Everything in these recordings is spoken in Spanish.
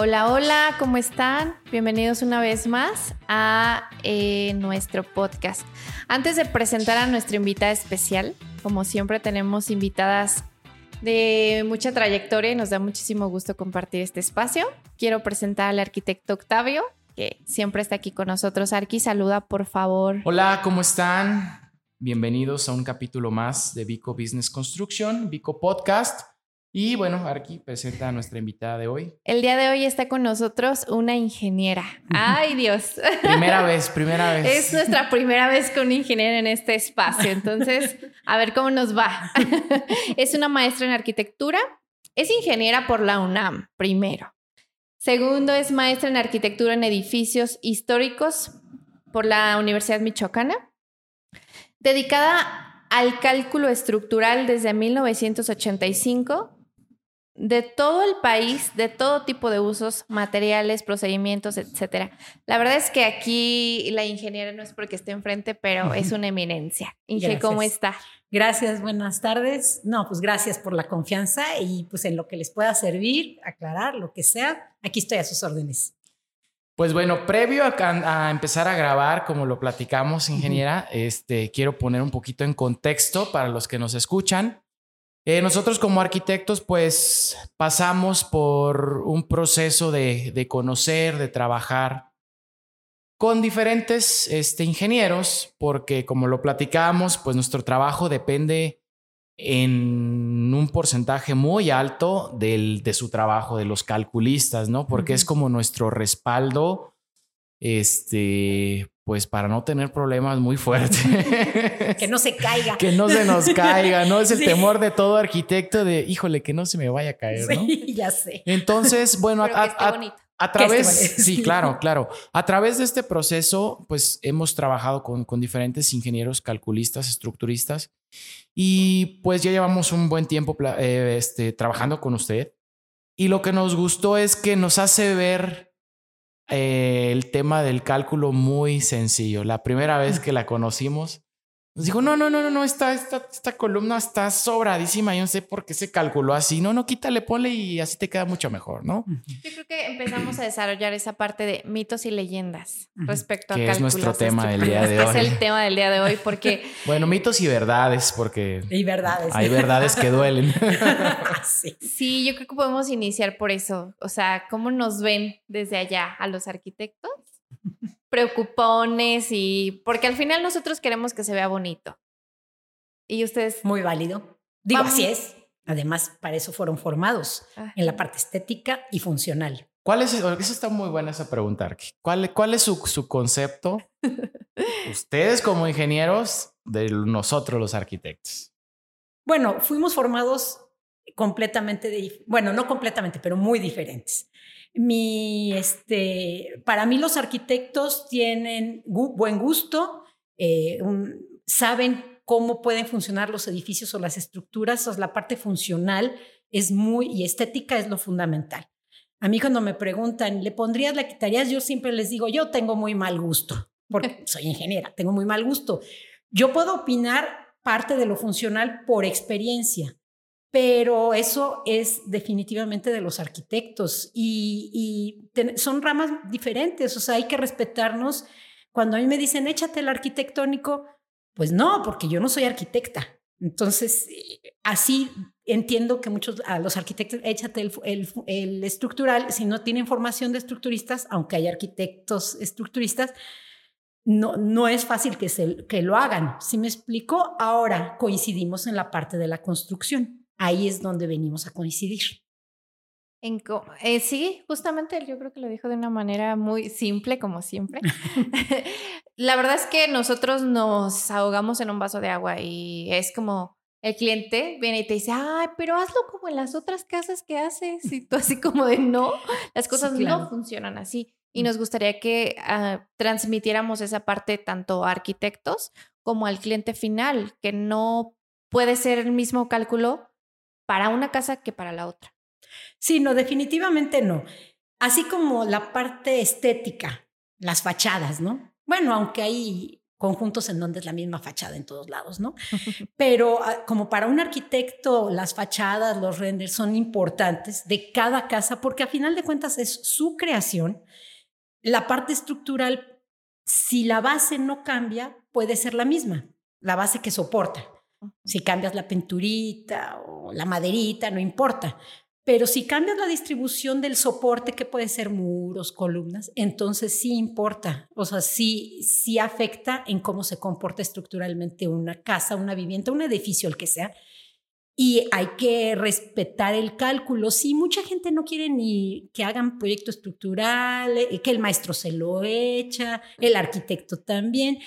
Hola, hola, ¿cómo están? Bienvenidos una vez más a eh, nuestro podcast. Antes de presentar a nuestra invitada especial, como siempre tenemos invitadas de mucha trayectoria y nos da muchísimo gusto compartir este espacio. Quiero presentar al arquitecto Octavio, que siempre está aquí con nosotros. Arqui, saluda por favor. Hola, ¿cómo están? Bienvenidos a un capítulo más de Vico Business Construction, Vico Podcast. Y bueno, Arqui presenta a nuestra invitada de hoy. El día de hoy está con nosotros una ingeniera. ¡Ay, Dios! primera vez, primera vez. Es nuestra primera vez con un ingeniero en este espacio. Entonces, a ver cómo nos va. es una maestra en arquitectura. Es ingeniera por la UNAM, primero. Segundo, es maestra en arquitectura en edificios históricos por la Universidad Michoacana. Dedicada al cálculo estructural desde 1985 de todo el país, de todo tipo de usos, materiales, procedimientos, etcétera. La verdad es que aquí la ingeniera no es porque esté enfrente, pero es una eminencia. Inge, ¿cómo está? Gracias, buenas tardes. No, pues gracias por la confianza y pues en lo que les pueda servir, aclarar, lo que sea, aquí estoy a sus órdenes. Pues bueno, previo a, empezar a grabar, como lo platicamos, ingeniera, este, quiero poner un poquito en contexto para los que nos escuchan. Eh, nosotros como arquitectos pues pasamos por un proceso de, conocer, de trabajar con diferentes este, ingenieros, porque como lo platicamos, pues nuestro trabajo depende en un porcentaje muy alto del, de su trabajo, de los calculistas, ¿no? Porque es como nuestro respaldo este, pues para no tener problemas muy fuertes. que no se caiga. que no se nos caiga, ¿no? Es el temor de todo arquitecto de, híjole, que no se me vaya a caer, ¿no? Sí, ya sé. Entonces, bueno, a, través, sí, claro, claro. A través de este proceso, pues hemos trabajado con, con diferentes ingenieros calculistas, estructuristas, y pues ya llevamos un buen tiempo eh, este, trabajando con usted. Y lo que nos gustó es que nos hace ver eh, el tema del cálculo muy sencillo. La primera vez que la conocimos, nos dijo, no, no, no, no, no, esta, esta, esta columna está sobradísima, yo no sé por qué se calculó así. No, no, quítale, ponle y así te queda mucho mejor, ¿no? Yo creo que empezamos a desarrollar esa parte de mitos y leyendas respecto a que es nuestro tema del día de hoy. Es el tema del día de hoy porque... bueno, mitos y verdades, porque... Y verdades. Hay verdades que duelen. sí. sí, yo creo que podemos iniciar por eso. O sea, ¿cómo nos ven desde allá a los arquitectos? Preocupones y porque al final nosotros queremos que se vea bonito. Y ustedes... Muy válido. Digo, así es. Además, para eso fueron formados, en la parte estética y funcional. ¿Cuál es, eso está muy buena esa pregunta, ¿Cuál, cuál es su, su concepto, ustedes como ingenieros, de nosotros los arquitectos? Bueno, fuimos formados completamente, de, bueno, no completamente, pero muy diferentes. Mi, este, para mí los arquitectos tienen buen gusto, eh, saben cómo pueden funcionar los edificios o las estructuras, o la parte funcional es muy, y estética es lo fundamental. A mí cuando me preguntan, ¿le pondrías, la quitarías? Yo siempre les digo, yo tengo muy mal gusto, porque soy ingeniera, tengo muy mal gusto. Yo puedo opinar parte de lo funcional por experiencia, pero eso es definitivamente de los arquitectos y, son ramas diferentes, o sea, hay que respetarnos. Cuando a mí me dicen, échate el arquitectónico, pues no, porque yo no soy arquitecta. Entonces, así entiendo que muchos, a los arquitectos, échate el, estructural, si no tienen formación de estructuristas, aunque hay arquitectos estructuristas, no, no es fácil que, se, que lo hagan. Si me explico, ahora coincidimos en la parte de la construcción ahí es donde venimos a coincidir. En, eh, sí, justamente yo creo que lo dijo de una manera muy simple, como siempre. la verdad es que nosotros nos ahogamos en un vaso de agua y es como el cliente viene y te dice, ay, pero hazlo como en las otras casas que haces. Y tú así como de no, las cosas no funcionan así. Y mm. nos gustaría que ah, transmitiéramos esa parte tanto a arquitectos como al cliente final, que no puede ser el mismo cálculo para una casa que para la otra. Sí, no, definitivamente no. Así como la parte estética, las fachadas, ¿no? Bueno, aunque hay conjuntos en donde es la misma fachada en todos lados, ¿no? Pero ah, como para un arquitecto, las fachadas, los renders son importantes de cada casa porque a final de cuentas es su creación. La parte estructural, si la base no cambia, puede ser la misma, la base que soporta. Si cambias la pinturita o la maderita, no importa. Pero si cambias la distribución del soporte, que puede ser muros, columnas, entonces sí importa. O sea, sí, sí afecta en cómo se comporta estructuralmente una casa, una vivienda, un edificio, el que sea. Y hay que respetar el cálculo. Sí, mucha gente no quiere ni que hagan proyecto estructural, eh, que el maestro se lo echa, el arquitecto también.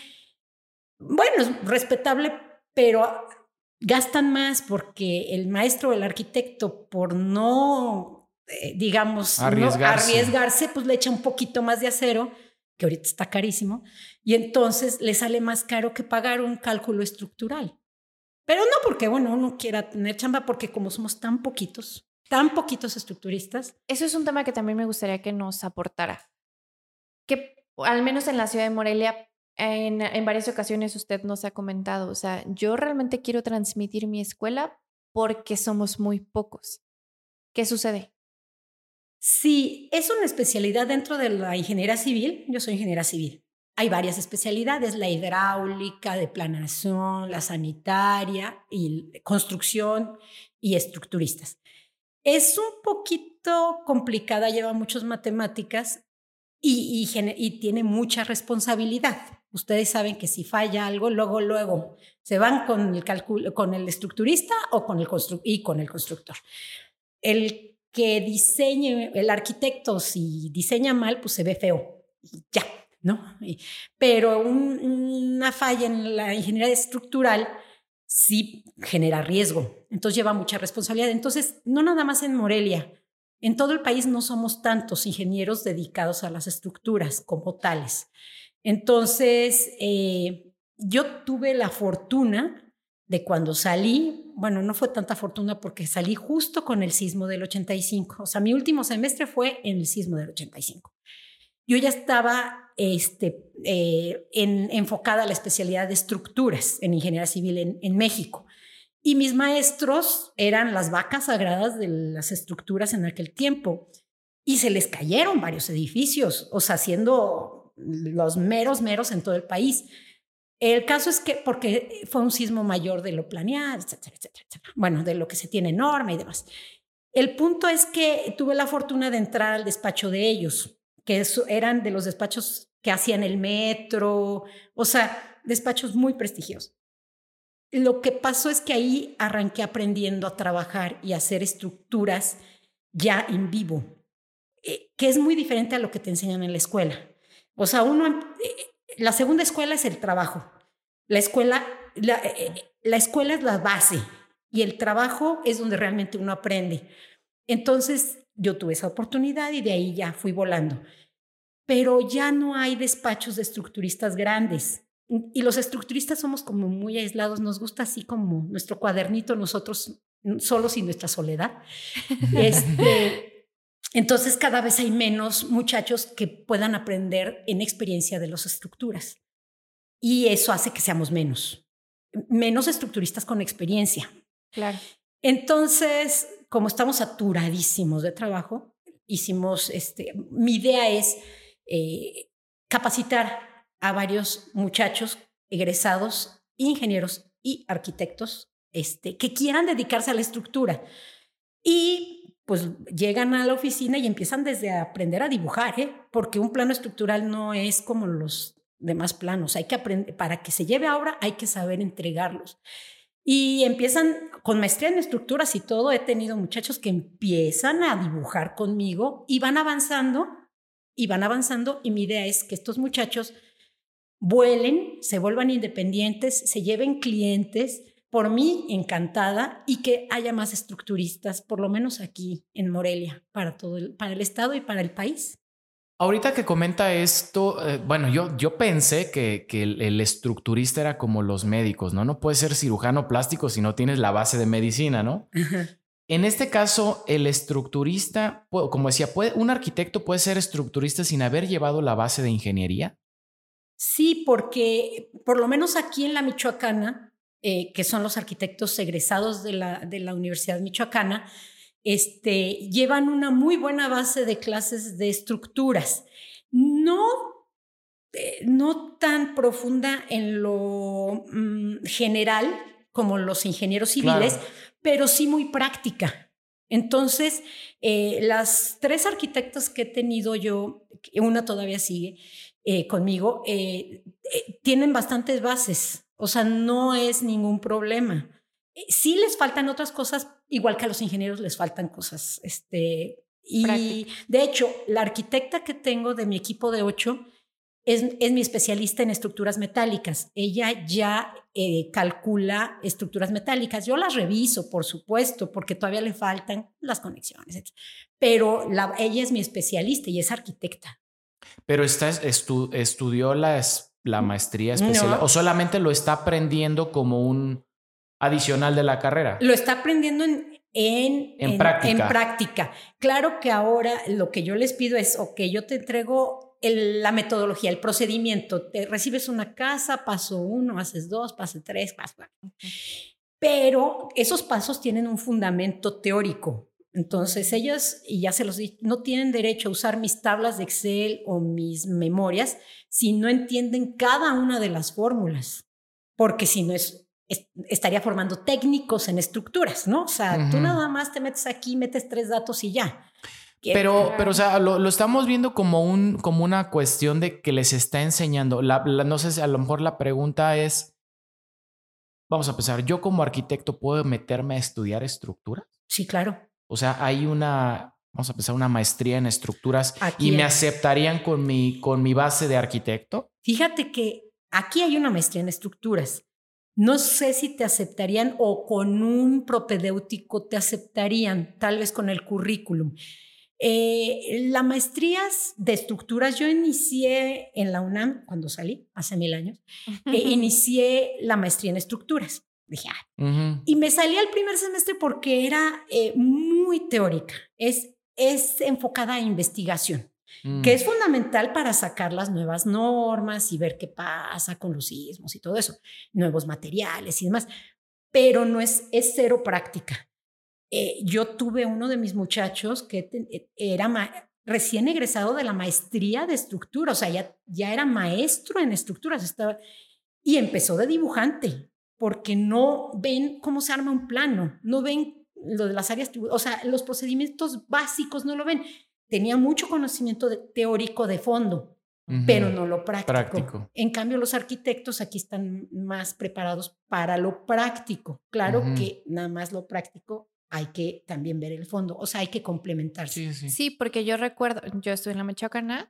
Bueno, es respetable, pero gastan más porque el maestro o el arquitecto, por no, eh, digamos, arriesgarse. arriesgarse, pues le echa un poquito más de acero, que ahorita está carísimo, y entonces le sale más caro que pagar un cálculo estructural. Pero no porque, bueno, uno quiera tener chamba, porque como somos tan poquitos, tan poquitos estructuristas. Eso es un tema que también me gustaría que nos aportara. Que al menos en la ciudad de Morelia en, varias ocasiones usted nos ha comentado, o sea, yo realmente quiero transmitir mi escuela porque somos muy pocos. ¿Qué sucede? Sí, es una especialidad dentro de la ingeniería civil. Yo soy ingeniera civil. Hay varias especialidades, la hidráulica, de planación, la sanitaria, y construcción y estructuristas. Es un poquito complicada, lleva muchas matemáticas y, y tiene mucha responsabilidad. Ustedes saben que si falla algo, luego, luego se van con el, con el estructurista o con el y con el constructor. El que diseñe, el arquitecto, si diseña mal, pues se ve feo. Ya, ¿no? Pero una falla en la ingeniería estructural sí genera riesgo. Entonces lleva mucha responsabilidad. Entonces, no nada más en Morelia. En todo el país no somos tantos ingenieros dedicados a las estructuras como tales. Entonces, eh, yo tuve la fortuna de cuando salí, bueno, no fue tanta fortuna porque salí justo con el sismo del 85, o sea, mi último semestre fue en el sismo del 85. Yo ya estaba este, eh, enfocada a la especialidad de estructuras en ingeniería civil en, en México. Y mis maestros eran las vacas sagradas de las estructuras en aquel tiempo. Y se les cayeron varios edificios, o sea, siendo los meros, meros en todo el país. El caso es que, porque fue un sismo mayor de lo planeado, etcétera, etcétera, etcétera. Bueno, de lo que se tiene norma y demás. El punto es que tuve la fortuna de entrar al despacho de ellos, que eran de los despachos que hacían el metro, o sea, despachos muy prestigiosos. Lo que pasó es que ahí arranqué aprendiendo a trabajar y a hacer estructuras ya en vivo, eh, que es muy diferente a lo que te enseñan en la escuela. O sea, uno, eh, la segunda escuela es el trabajo. La escuela, la, eh, eh, la escuela es la base y el trabajo es donde realmente uno aprende. Entonces, yo tuve esa oportunidad y de ahí ya fui volando. Pero ya no hay despachos de estructuristas grandes. Y los estructuristas somos como muy aislados, nos gusta así como nuestro cuadernito, nosotros solos y nuestra soledad. Este, entonces cada vez hay menos muchachos que puedan aprender en experiencia de las estructuras. Y eso hace que seamos menos, menos estructuristas con experiencia. Claro. Entonces, como estamos saturadísimos de trabajo, hicimos, este, mi idea es eh, capacitar a varios muchachos egresados, ingenieros y arquitectos este, que quieran dedicarse a la estructura. Y pues llegan a la oficina y empiezan desde aprender a dibujar, ¿eh? porque un plano estructural no es como los demás planos. Hay que aprender, para que se lleve a obra hay que saber entregarlos. Y empiezan con maestría en estructuras y todo. He tenido muchachos que empiezan a dibujar conmigo y van avanzando y van avanzando. Y mi idea es que estos muchachos vuelen, se vuelvan independientes, se lleven clientes por mí encantada y que haya más estructuristas, por lo menos aquí en Morelia, para todo el, para el estado y para el país. Ahorita que comenta esto, eh, bueno, yo, yo pensé que, que el, estructurista era como los médicos, ¿no? No puedes ser cirujano plástico si no tienes la base de medicina, ¿no? En este caso, el estructurista, como decía, ¿puede, ¿un arquitecto puede ser estructurista sin haber llevado la base de ingeniería? Sí, porque por lo menos aquí en la Michoacana, eh, que son los arquitectos egresados de la, de la Universidad Michoacana, este, llevan una muy buena base de clases de estructuras. No, eh, no tan profunda en lo mm, general como los ingenieros civiles, pero sí muy práctica. Entonces, eh, las tres arquitectas que he tenido yo, una todavía sigue eh, conmigo, tienen bastantes bases, o sea, no es ningún problema. Sí les faltan otras cosas, igual que a los ingenieros les faltan cosas. Este, y de hecho, la arquitecta que tengo de mi equipo de ocho es, es mi especialista en estructuras metálicas. Ella ya eh, calcula estructuras metálicas. Yo las reviso, por supuesto, porque todavía le faltan las conexiones, pero la, ella es mi especialista y es arquitecta. Pero está, estudió la, la maestría especial o solamente lo está aprendiendo como un adicional de la carrera. Lo está aprendiendo en, en, en, práctica. en, práctica. Claro que ahora lo que yo les pido es, ok, yo te entrego la metodología, el procedimiento. Te recibes una casa, paso uno, haces dos, paso tres, paso cuatro. Pero esos pasos tienen un fundamento teórico. Entonces ellos, y ya se los di, no tienen derecho a usar mis tablas de Excel o mis memorias si no entienden cada una de las fórmulas, porque si no es, estaría formando técnicos en estructuras, ¿no? O sea, tú nada más te metes aquí, metes tres datos y ya. Pero, pero, o sea, lo, estamos viendo como, un, como una cuestión de que les está enseñando. La, no sé si a lo mejor la pregunta es, vamos a pensar, ¿yo como arquitecto puedo meterme a estudiar estructuras? Sí, claro. O sea, hay una, vamos a pensar, una maestría en estructuras y me aceptarían con mi, con mi base de arquitecto. Fíjate que aquí hay una maestría en estructuras. No sé si te aceptarían o con un propedéutico te aceptarían, tal vez con el currículum. Eh, las maestrías de estructuras, yo inicié en la UNAM cuando salí, hace mil años, eh, inicié la maestría en estructuras. Dije, ah". y me salí al primer semestre porque era eh, muy teórica, es, es enfocada a investigación que mm. es fundamental para sacar las nuevas normas y ver qué pasa con los sismos y todo eso, nuevos materiales y demás, pero no es, es cero práctica. Eh, yo tuve uno de mis muchachos que eh, era recién egresado de la maestría de estructura, o sea, ya, ya era maestro en estructuras, estaba, y empezó de dibujante, porque no ven cómo se arma un plano, no ven lo de las áreas, o sea, los procedimientos básicos no lo ven. Tenía mucho conocimiento teórico de fondo, pero no lo práctico. En cambio, los arquitectos aquí están más preparados para lo práctico. Claro que nada más lo práctico hay que también ver el fondo, o sea, hay que complementarse. Sí, porque yo recuerdo, yo estuve en la Michoacana,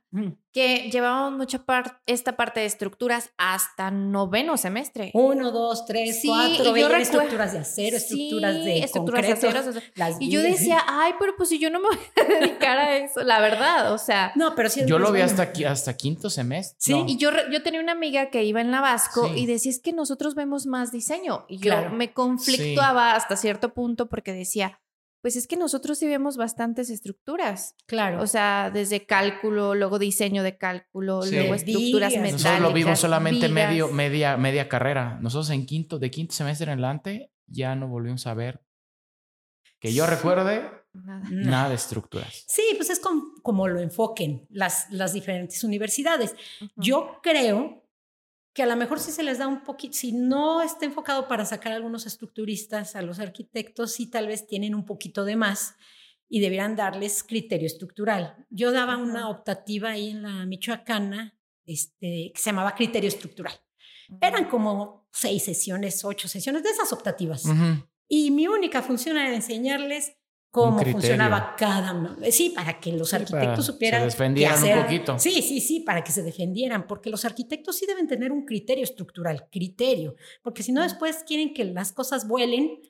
que llevábamos mucha parte, esta parte de estructuras hasta noveno semestre. Uno, dos, tres, cuatro, yo estructuras de acero, estructuras de estructuras concreto, y yo decía, ay, pero pues si yo no me voy a dedicar a eso, la verdad, o sea. No, pero sí. Yo lo vi hasta, aquí, hasta quinto semestre. Sí, y yo, yo tenía una amiga que iba en la Vasco y decía, es que nosotros vemos más diseño. Y yo me conflictuaba hasta cierto punto porque decía, decía, pues es que nosotros sí vemos bastantes estructuras. Claro. O sea, desde cálculo, luego diseño de cálculo, luego estructuras metálicas. Nosotros lo vimos solamente medio, media, media carrera. Nosotros en quinto, de quinto semestre en adelante, ya no volvimos a ver. Que yo recuerde, nada. de estructuras. Sí, pues es como, lo enfoquen las, las diferentes universidades. Yo creo que a lo mejor si se les da un poquito, si no está enfocado para sacar a algunos estructuristas, a los arquitectos, sí tal vez tienen un poquito de más y debieran darles criterio estructural. Yo daba una optativa ahí en la Michoacana este, que se llamaba criterio estructural. Eran como seis sesiones, ocho sesiones de esas optativas. Y mi única función era enseñarles cómo funcionaba cada sí para que los arquitectos supieran se defendieran un poquito sí sí sí para que se defendieran porque los arquitectos sí deben tener un criterio estructural criterio porque si no después quieren que las cosas vuelen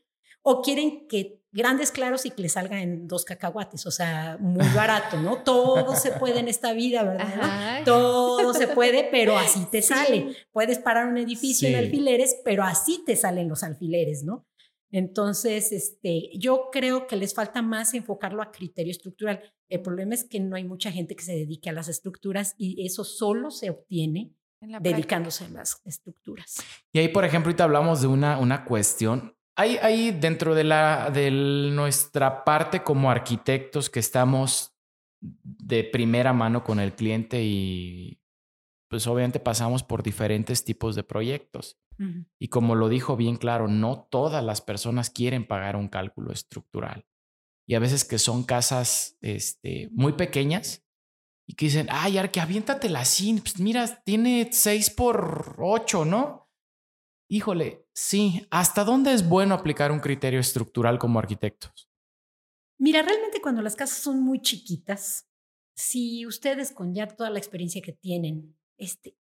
o quieren que grandes claros y que les salga en dos cacahuates, o sea, muy barato, ¿no? Todo se puede en esta vida, ¿verdad? Todo se puede, pero así te sale. Puedes parar un edificio en alfileres, pero así te salen los alfileres, ¿no? Entonces, este, yo creo que les falta más enfocarlo a criterio estructural. El problema es que no hay mucha gente que se dedique a las estructuras y eso solo se obtiene dedicándose a las estructuras. Y ahí, por ejemplo, ahorita hablamos de una, una cuestión. Hay, hay dentro de, la, de nuestra parte como arquitectos que estamos de primera mano con el cliente y pues obviamente pasamos por diferentes tipos de proyectos. Y como lo dijo bien claro, no todas las personas quieren pagar un cálculo estructural. Y a veces que son casas este, muy pequeñas y que dicen, ay, Arque, aviéntatela así. Pues mira, tiene 6 por 8, ¿no? Híjole, sí. ¿Hasta dónde es bueno aplicar un criterio estructural como arquitectos? Mira, realmente cuando las casas son muy chiquitas, si ustedes con ya toda la experiencia que tienen, este,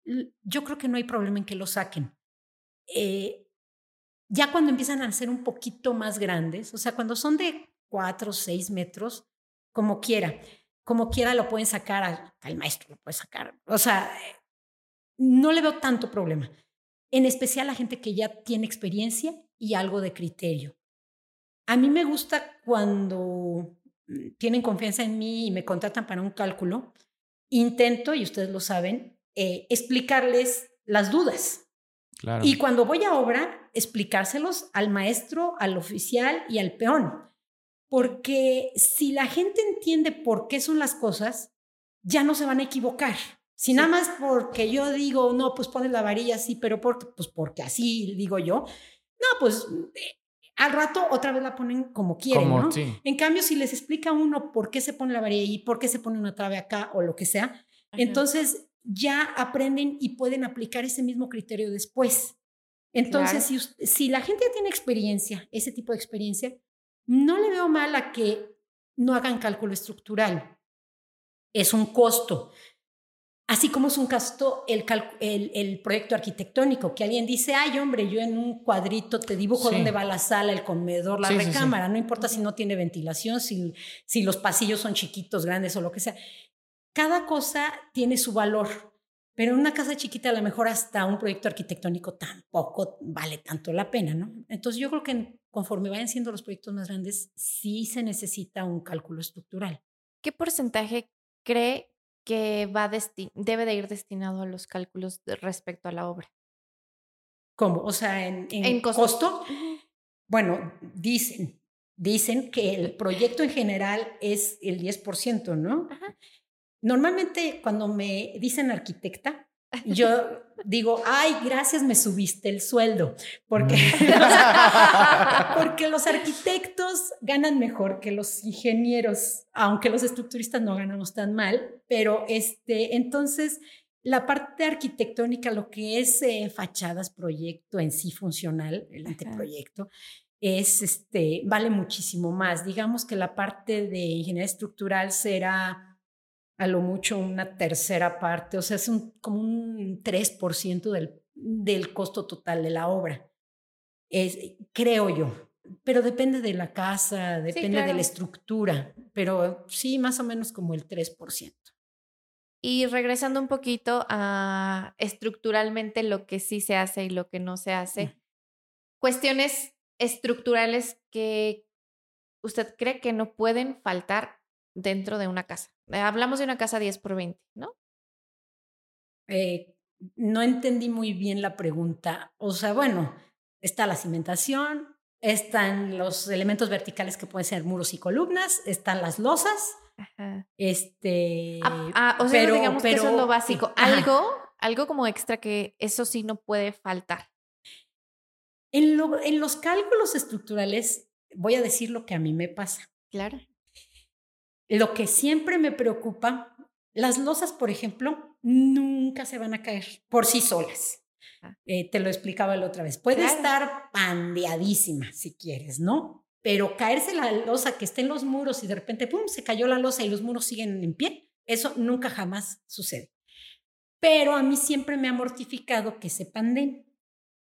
yo creo que no hay problema en que lo saquen. Eh, ya cuando empiezan a ser un poquito más grandes, o sea, cuando son de cuatro o seis metros, como quiera, como quiera lo pueden sacar al, maestro, lo puede sacar. O sea, no le veo tanto problema. En especial a gente que ya tiene experiencia y algo de criterio. A mí me gusta cuando mm, tienen confianza en mí y me contratan para un cálculo, intento, y ustedes lo saben, eh, explicarles las dudas. Y cuando voy a obra, explicárselos al maestro, al oficial y al peón. Porque si la gente entiende por qué son las cosas, ya no se van a equivocar. Si nada más porque yo digo, no, pues pones la varilla así, pero por, pues porque así digo yo, no, pues eh, al rato otra vez la ponen como quieren, ¿no? En cambio, si les explica uno por qué se pone la varilla y por qué se pone una trave acá o lo que sea, entonces ya aprenden y pueden aplicar ese mismo criterio después. Entonces, si, si la gente ya tiene experiencia, ese tipo de experiencia, no le veo mal a que no hagan cálculo estructural. Es un costo. Así como es un costo el, el, proyecto arquitectónico, que alguien dice, ay hombre, yo en un cuadrito te dibujo dónde va la sala, el comedor, la recámara, no importa si no tiene ventilación, si, si los pasillos son chiquitos, grandes o lo que sea. Cada cosa tiene su valor. Pero en una casa chiquita a lo mejor hasta un proyecto arquitectónico tampoco vale tanto la pena, ¿no? Entonces yo creo que conforme vayan siendo los proyectos más grandes, sí se necesita un cálculo estructural. ¿Qué porcentaje cree que va debe de ir destinado a los cálculos respecto a la obra? ¿Cómo? O sea, en, en, costo. Bueno, dicen, dicen que el proyecto en general es el 10%, ¿no? Ajá. Normalmente cuando me dicen arquitecta, yo digo, ay, gracias, me subiste el sueldo, porque, mm. porque los arquitectos ganan mejor que los ingenieros, aunque los estructuristas no ganamos tan mal, pero este, entonces la parte arquitectónica, lo que es eh, fachadas, proyecto en sí funcional, el anteproyecto, es este, vale muchísimo más. Digamos que la parte de ingeniería estructural será a lo mucho una tercera parte, o sea, es un, como un 3% del, del costo total de la obra. Es, creo yo, pero depende de la casa, depende de la estructura, pero sí, más o menos como el 3%. Y regresando un poquito a estructuralmente lo que sí se hace y lo que no se hace, cuestiones estructurales que usted cree que no pueden faltar dentro de una casa. Eh, hablamos de una casa 10 por 20, ¿no? Eh, no entendí muy bien la pregunta. O sea, bueno, está la cimentación, están los elementos verticales que pueden ser muros y columnas, están las losas. Este. Ah, ah, o sea, pero, digamos que eso es lo básico. Algo, algo como extra que eso sí no puede faltar. En, en los cálculos estructurales, voy a decir lo que a mí me pasa. Claro. Lo que siempre me preocupa, las losas, por ejemplo, nunca se van a caer por sí solas. Ah. Eh, te lo explicaba la otra vez. Puede estar pandeadísima si quieres, ¿no? Pero caerse la losa que esté en los muros y de repente, ¡pum!, se cayó la losa y los muros siguen en pie. Eso nunca jamás sucede. Pero a mí siempre me ha mortificado que se panden.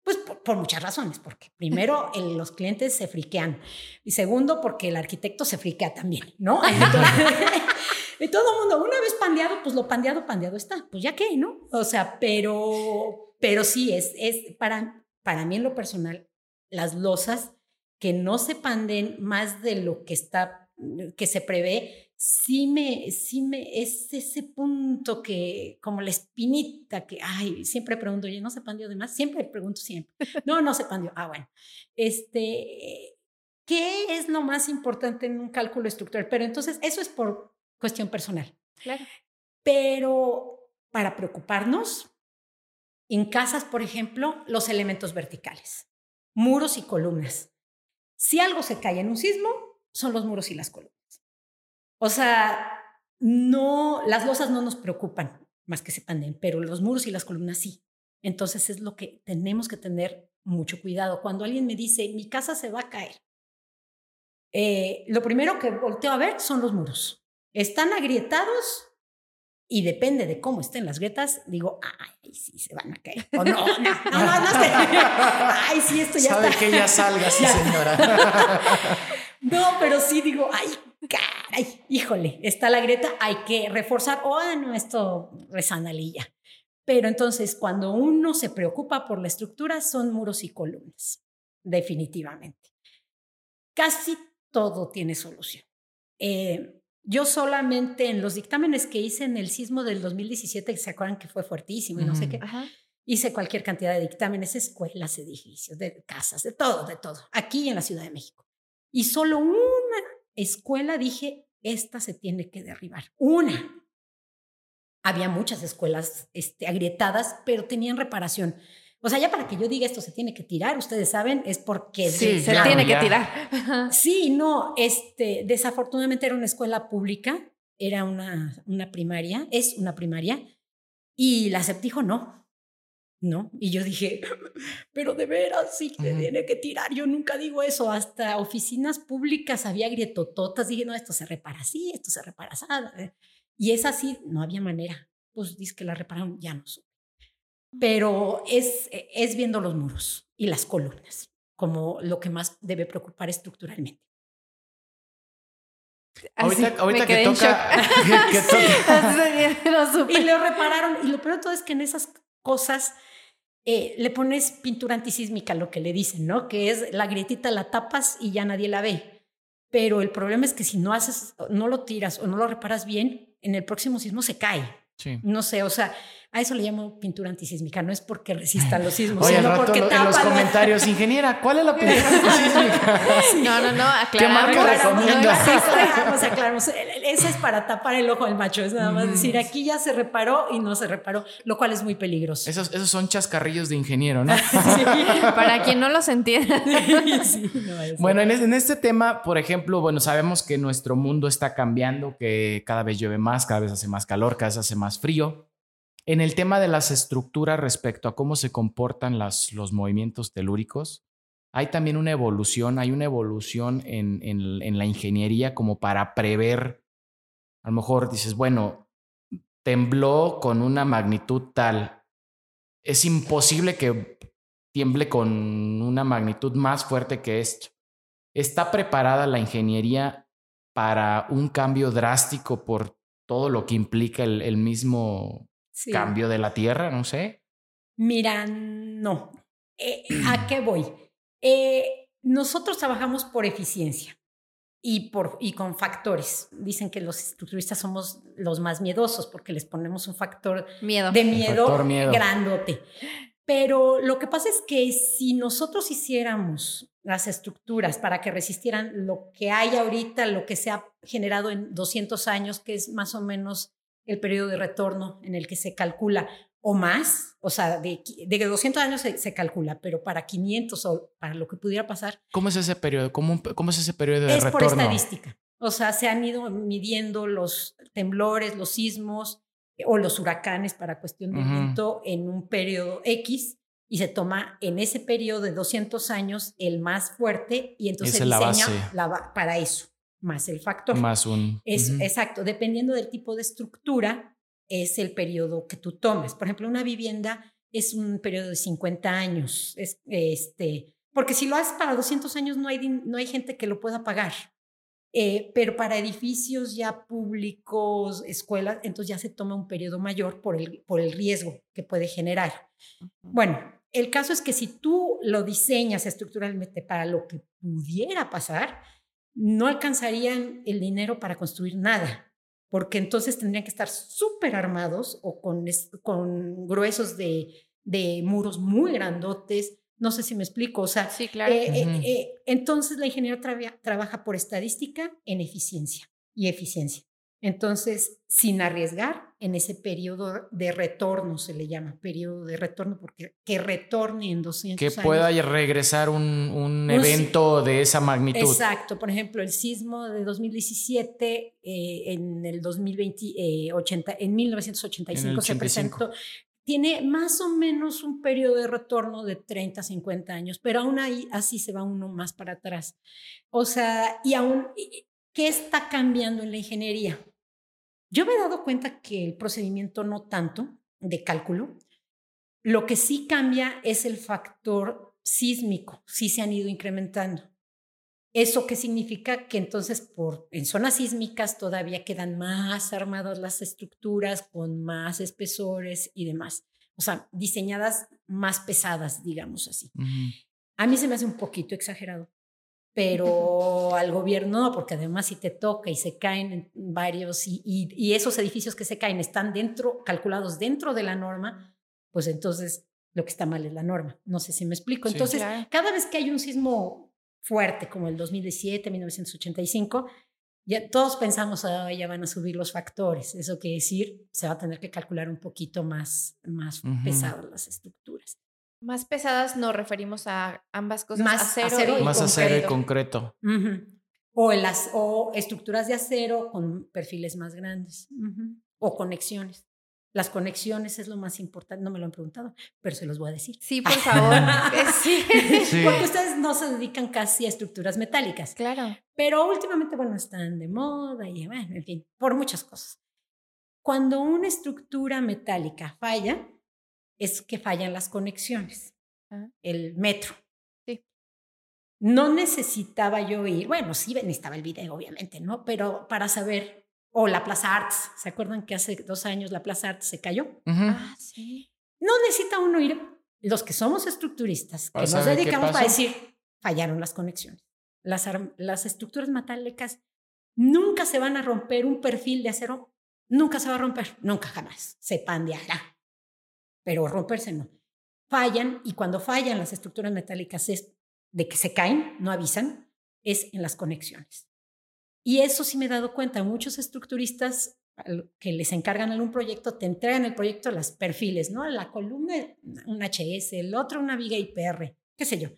Pues por, muchas razones, porque primero los clientes se friquean y segundo porque el arquitecto se friquea también, ¿no? y todo el mundo, una vez pandeado, pues lo pandeado, pandeado está, pues ya qué, ¿no? O sea, pero, pero sí, es, es para, para mí en lo personal, las losas que no se panden más de lo que está, que se prevé, sí me, sí me, es ese punto que, como la espinita que, ay, siempre pregunto, oye, ¿no se pandió de más? Siempre pregunto, siempre. No, no se pandió. Ah, bueno. Este, ¿qué es lo más importante en un cálculo estructural? Pero entonces, eso es por cuestión personal. Claro. Pero para preocuparnos, en casas, por ejemplo, los elementos verticales, muros y columnas. Si algo se cae en un sismo, son los muros y las columnas. O sea, no, las losas no nos preocupan más que se panden, pero los muros y las columnas sí. Entonces es lo que tenemos que tener mucho cuidado. Cuando alguien me dice, mi casa se va a caer, eh, lo primero que volteo a ver son los muros. Están agrietados y depende de cómo estén las grietas, digo, ay, sí, se van a caer. O no, no, no, no, no Ay, sí, esto ya Sabe está. que ya salga, sí, señora. no, pero sí digo, ay, caray, híjole, está la grieta, hay que reforzar. O, ah, no, esto resanalilla. Pero entonces, cuando uno se preocupa por la estructura, son muros y columnas, definitivamente. Casi todo tiene solución. Eh, yo solamente en los dictámenes que hice en el sismo del 2017, que se acuerdan que fue fuertísimo y no sé qué, Ajá. hice cualquier cantidad de dictámenes, escuelas, edificios, de casas, de todo, de todo, aquí en la Ciudad de México. Y solo una escuela dije, esta se tiene que derribar. Una. Había muchas escuelas este, agrietadas, pero tenían reparación. O sea, ya para que yo diga esto se tiene que tirar, ustedes saben, es porque Sí, Se Claro, tiene ya. que tirar. Sí, no, este, desafortunadamente era una escuela pública, era una, una primaria, es una primaria, y la dijo no, no. Y yo dije, pero de veras, sí, Ujú. tiene que tirar. Yo nunca digo eso, hasta oficinas públicas había grietototas, dije, no, esto se repara así, esto se repara así. Y es así, no había manera. Pues dice que la repararon, ya no supe. Pero es, es viendo los muros y las columnas como lo que más debe preocupar estructuralmente. Ahorita, Así, ahorita que toca, que toca- Así, no supe. Y lo repararon. Y lo peor de todo es que en esas cosas eh, le pones pintura antisísmica, lo que le dicen, ¿no? Que es la grietita la tapas y ya nadie la ve. Pero el problema es que si no haces, no lo tiras o no lo reparas bien, en el próximo sismo se cae. Sí. No sé, o sea, a eso le llamo pintura antisísmica. No es porque resistan los sismos, Oye, sino rato porque lo- en los comentarios, ingeniera, ¿cuál es la pintura antisísmica? No, no, no, aclarar. ¿Qué marca Aclaramos, recomienda? no aclaramos, aclaramos. Esa es para tapar el ojo del macho, es nada más Ujú. decir, aquí ya se reparó y no se reparó, lo cual es muy peligroso. Esos, esos son chascarrillos de ingeniero, ¿no? Para quien no los entienda. Sí, no, es- Bueno, en, en este tema, por ejemplo, bueno, sabemos que nuestro mundo está cambiando, que cada vez llueve más, cada vez hace más calor, cada vez hace más frío. En el tema de las estructuras respecto a cómo se comportan los movimientos telúricos, hay también una evolución, hay una evolución en, la ingeniería como para prever, a lo mejor dices, bueno, tembló con una magnitud tal, es imposible que tiemble con una magnitud más fuerte que esto. ¿Está preparada la ingeniería para un cambio drástico por todo lo que implica el mismo sí. cambio de la Tierra? No sé. Mira, no. Eh, ¿A qué voy? Eh, nosotros trabajamos por eficiencia y, por, y con factores. Dicen que los estructuristas somos los más miedosos porque les ponemos un factor Miedo. de miedo, factor miedo. grandote. Pero lo que pasa es que si nosotros hiciéramos las estructuras para que resistieran lo que hay ahorita, lo que se ha generado en 200 años, que es más o menos el periodo de retorno en el que se calcula, o más, o sea, de, de 200 años se, se calcula, pero para 500 o para lo que pudiera pasar, ¿Cómo es ese periodo? ¿Cómo, es ese periodo de es por retorno? estadística. O sea, se han ido midiendo los temblores, los sismos eh, o los huracanes para cuestión de viento en un periodo X y se toma en ese periodo de 200 años el más fuerte y entonces se la diseña base. la ba- para eso, más el factor. Más un... Es. Exacto, dependiendo del tipo de estructura, es el periodo que tú tomes. Por ejemplo, una vivienda es un periodo de 50 años, es, este, porque si lo haces para 200 años no hay, no hay gente que lo pueda pagar. Eh, pero para edificios ya públicos, escuelas, entonces ya se toma un periodo mayor por el, por el riesgo que puede generar. Bueno, el caso es que si tú lo diseñas estructuralmente para lo que pudiera pasar, no alcanzarían el dinero para construir nada, porque entonces tendrían que estar súper armados o con, con gruesos de, de muros muy grandotes. No sé si me explico, o sea, sí, claro. Eh, eh, eh, entonces la ingeniería trabaja por estadística en eficiencia y eficiencia. Entonces, sin arriesgar en ese periodo de retorno, se le llama periodo de retorno, porque que retorne en 200 que pueda regresar un, un evento de esa magnitud. Exacto. Por ejemplo, el sismo de 2017, en el 2020, 80, en 1985 se presentó. Tiene más o menos un periodo de retorno de 30, 50 años, pero aún ahí así se va uno más para atrás. O sea, y aún, ¿qué está cambiando en la ingeniería? Yo me he dado cuenta que el procedimiento no tanto de cálculo, lo que sí cambia es el factor sísmico, sí se han ido incrementando. ¿Eso qué significa? Que entonces por, en zonas sísmicas todavía quedan más armadas las estructuras con más espesores y demás. O sea, diseñadas más pesadas, digamos así. A mí se me hace un poquito exagerado pero al gobierno no, porque además si te toca y se caen varios y, y, esos edificios que se caen están dentro, calculados dentro de la norma, pues entonces lo que está mal es la norma. No sé si me explico. Entonces, cada vez que hay un sismo fuerte como el 2017, 1985, ya todos pensamos, ya van a subir los factores. Eso quiere decir, se va a tener que calcular un poquito más, más pesadas las estructuras. Más pesadas nos referimos a ambas cosas, más acero, y más acero y concreto. o, las, o estructuras de acero con perfiles más grandes o conexiones. Las conexiones es lo más importante, no me lo han preguntado, pero se los voy a decir. Sí, por favor. sí. Porque ustedes no se dedican casi a estructuras metálicas. Claro. Pero últimamente, bueno, están de moda y, bueno, en fin, por muchas cosas. Cuando una estructura metálica falla, es que fallan las conexiones, ah. el metro. Sí. No necesitaba yo ir, bueno, sí necesitaba el video, obviamente, ¿no? Pero para saber, o la Plaza Arts, ¿se acuerdan que hace dos años la Plaza Arts se cayó? Ah, sí. No necesita uno ir, los que somos estructuristas, que nos dedicamos a decir, fallaron las conexiones. Las, las estructuras metálicas nunca se van a romper un perfil de acero, nunca se va a romper, nunca jamás, se pandeará pero romperse no. Fallan y cuando fallan las estructuras metálicas es de que se caen, no avisan, es en las conexiones. Y eso sí me he dado cuenta, muchos estructuristas que les encargan algún proyecto, te entregan el proyecto, las perfiles, ¿no? La columna, un HS, el otro una viga IPR, qué sé yo.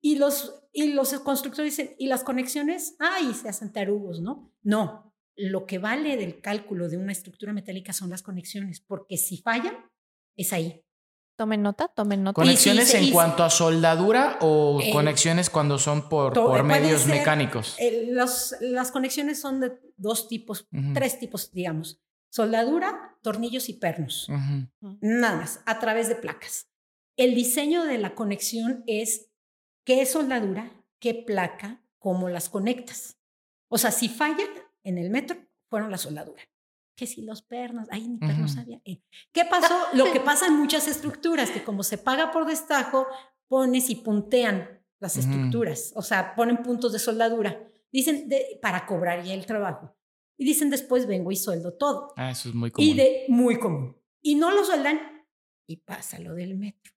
Y los, y los constructores dicen, ¿y las conexiones? Ay, se hacen tarugos, ¿no? No, lo que vale del cálculo de una estructura metálica son las conexiones, porque si fallan, es ahí. Tomen nota, tomen nota. ¿Conexiones en cuanto a soldadura o eh, conexiones cuando son por, por medios mecánicos? las conexiones son de dos tipos, tres tipos, digamos. Soldadura, tornillos y pernos. Nada más, a través de placas. El diseño de la conexión es qué soldadura, qué placa, cómo las conectas. O sea, si falla en el metro, fueron la soldadura que si los pernos, ay, ni pernos sabía. Eh. ¿Qué pasó? Lo que pasa en muchas estructuras, que como se paga por destajo, pones y puntean las estructuras, o sea, ponen puntos de soldadura, dicen para cobrar ya el trabajo. Y dicen después vengo y sueldo todo. Ah, eso es muy común. Y de muy común. Y no lo sueldan y pasa lo del metro.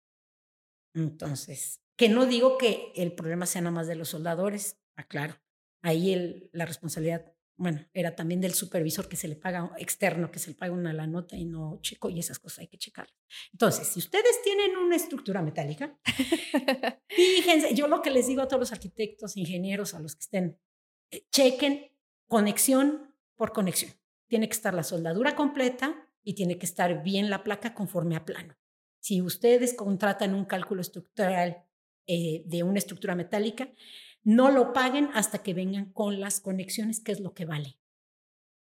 Entonces, que no digo que el problema sea nada más de los soldadores, aclaro. Ahí el, la responsabilidad bueno, era también del supervisor que se le paga externo, que se le paga una la nota y no checo y esas cosas hay que checar. Entonces, si ustedes tienen una estructura metálica, fíjense, yo lo que les digo a todos los arquitectos, ingenieros, a los que estén, eh, chequen conexión por conexión. Tiene que estar la soldadura completa y tiene que estar bien la placa conforme a plano. Si ustedes contratan un cálculo estructural eh, de una estructura metálica, no lo paguen hasta que vengan con las conexiones, que es lo que vale.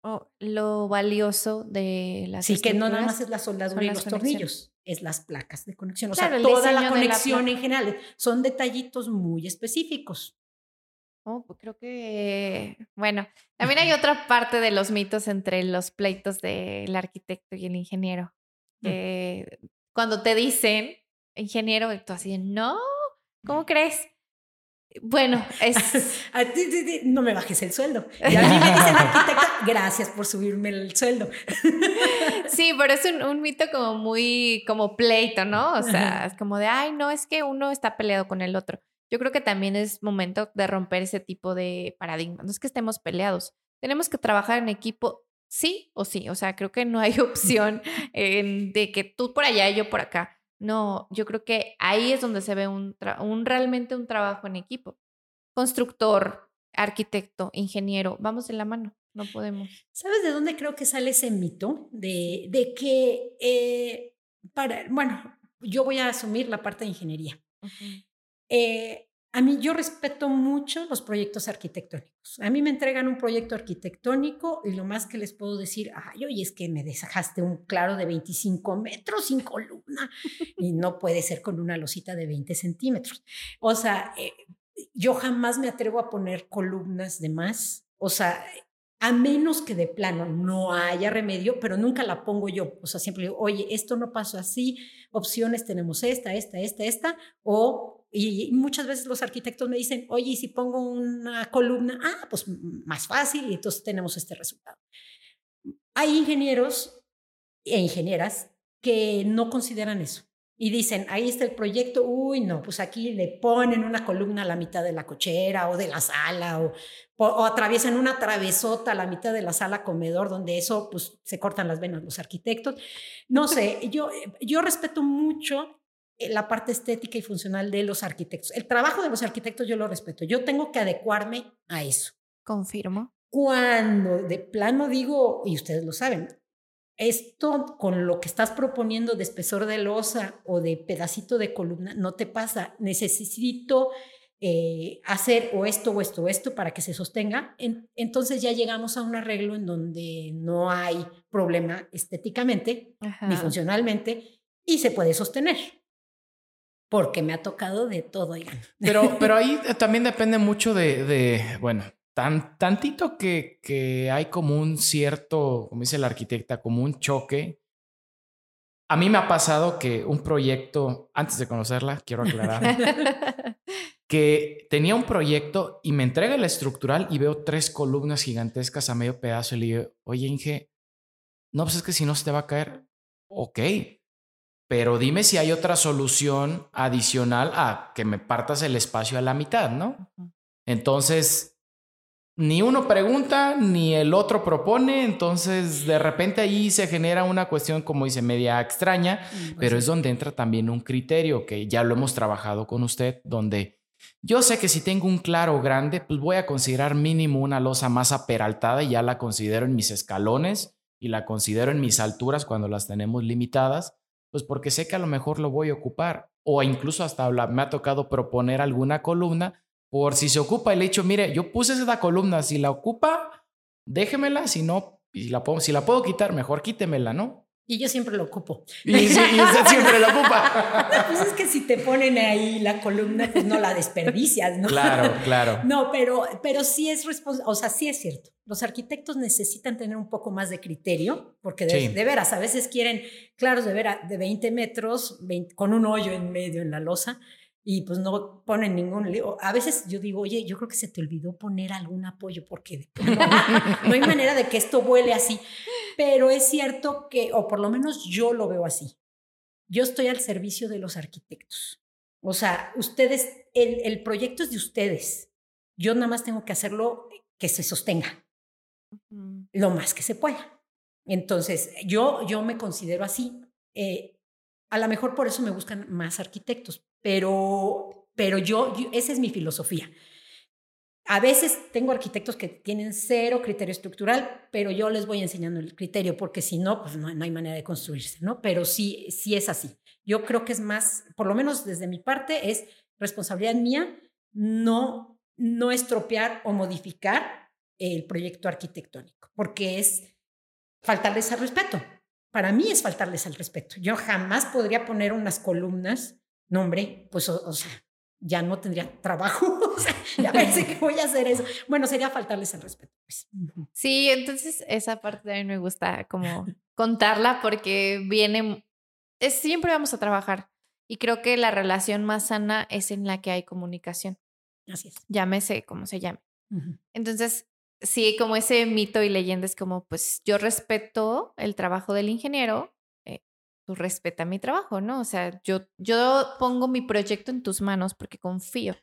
Oh, lo valioso de las Sí, que no nada más es la soldadura y los tornillos, es las placas de conexión. O sea, toda la conexión en general. Son detallitos muy específicos. Oh, pues creo que, bueno, también hay otra parte de los mitos entre los pleitos del arquitecto y el ingeniero. Mm. cuando te dicen ingeniero, tú así, no, ¿cómo crees? Bueno, es... a ti, no me bajes el sueldo. Y a mí me dicen arquitecta, gracias por subirme el sueldo. sí, pero es un, mito como muy, como pleito, ¿no? O sea, es como de, ay, no, es que uno está peleado con el otro. Yo creo que también es momento de romper ese tipo de paradigma. No es que estemos peleados. Tenemos que trabajar en equipo, sí o sí. O sea, creo que no hay opción de que tú por allá y yo por acá no, yo creo que ahí es donde se ve un, un realmente un trabajo en equipo. Constructor, arquitecto, ingeniero, vamos en la mano, no podemos. ¿Sabes de dónde creo que sale ese mito? De, de que, eh, para, bueno, yo voy a asumir la parte de ingeniería. A mí yo respeto mucho los proyectos arquitectónicos. A mí me entregan un proyecto arquitectónico y lo más que les puedo decir, ay, oye, es que me desajaste un claro de 25 metros sin columna y no puede ser con una losita de 20 centímetros. O sea, eh, yo jamás me atrevo a poner columnas de más. O sea, a menos que de plano no haya remedio, pero nunca la pongo yo. O sea, siempre digo, oye, esto no pasó así, opciones tenemos esta, esta, esta, esta, o y muchas veces los arquitectos me dicen, oye, si pongo una columna, ah, pues más fácil y entonces tenemos este resultado. Hay ingenieros e ingenieras que no consideran eso y dicen, ahí está el proyecto, uy, no, pues aquí le ponen una columna a la mitad de la cochera o de la sala o, o, atraviesan una travesota a la mitad de la sala comedor donde eso, pues se cortan las venas los arquitectos. No sé, yo, yo respeto mucho eh, la parte estética y funcional de los arquitectos. El trabajo de los arquitectos yo lo respeto. Yo tengo que adecuarme a eso. Confirmo. Cuando de plano digo, y ustedes lo saben, esto con lo que estás proponiendo de espesor de losa o de pedacito de columna no te pasa. Necesito eh, hacer o esto o esto o esto para que se sostenga. entonces ya llegamos a un arreglo en donde no hay problema estéticamente ni funcionalmente y se puede sostener porque me ha tocado de todo. Pero, pero ahí también depende mucho de, de bueno, tan, tantito que, que hay como un cierto, como dice la arquitecta, como un choque. A mí me ha pasado que un proyecto, antes de conocerla, quiero aclarar, que tenía un proyecto y me entrega el estructural y veo tres columnas gigantescas a medio pedazo y le digo, oye Inge, no, pues es que si no se te va a caer, ok, pero dime si hay otra solución adicional a que me partas el espacio a la mitad, ¿no? Entonces, ni uno pregunta, ni el otro propone, entonces de repente ahí se genera una cuestión, como dice, media extraña, mm, pues pero es donde entra también un criterio que ya lo hemos trabajado con usted, donde yo sé que si tengo un claro grande, pues voy a considerar mínimo una losa más aperaltada y ya la considero en mis escalones y la considero en mis alturas cuando las tenemos limitadas pues porque sé que a lo mejor lo voy a ocupar. O incluso hasta me ha tocado proponer alguna columna por si se ocupa el hecho, mire, yo puse esa columna, si la ocupa, déjemela, si no, si la puedo, si la puedo quitar, mejor quítemela, ¿no? Y yo siempre lo ocupo. Y, usted siempre lo ocupa. pues es que si te ponen ahí la columna, pues no la desperdicias, ¿no? Claro, claro. No, pero, pero sí es responsable, o sea, sí es cierto. Los arquitectos necesitan tener un poco más de criterio, porque de, veras, a veces quieren claros de, veras, de 20 metros, con un hoyo en medio en la losa, y pues no ponen ningún lío. A veces yo digo, oye, yo creo que se te olvidó poner algún apoyo porque no, hay manera de que esto vuele así. Pero es cierto que, o por lo menos yo lo veo así. Yo estoy al servicio de los arquitectos. O sea, ustedes, el, el proyecto es de ustedes. Yo nada más tengo que hacerlo que se sostenga lo más que se pueda. Entonces, yo, yo me considero así. Eh, a lo mejor por eso me buscan más arquitectos, pero, pero yo, esa es mi filosofía. A veces tengo arquitectos que tienen cero criterio estructural, pero yo les voy enseñando el criterio, porque si no, pues no, hay manera de construirse, ¿no? Pero sí, sí es así. Yo creo que es más, por lo menos desde mi parte, es responsabilidad mía no, no estropear o modificar el proyecto arquitectónico, porque es faltarles al respeto. Para mí es faltarles al respeto. Yo jamás podría poner unas columnas, no hombre, pues o, sea, ya no tendría trabajo. o sea, ya pensé que voy a hacer eso. Bueno, sería faltarles al respeto. Pues. Sí, entonces esa parte también me gusta como contarla porque viene, es, siempre vamos a trabajar y creo que la relación más sana es en la que hay comunicación. Así es. Llámese como se llame. Entonces, sí, como ese mito y leyenda es como, pues yo respeto el trabajo del ingeniero, tú respeta mi trabajo, ¿no? O sea, yo, yo pongo mi proyecto en tus manos porque confío.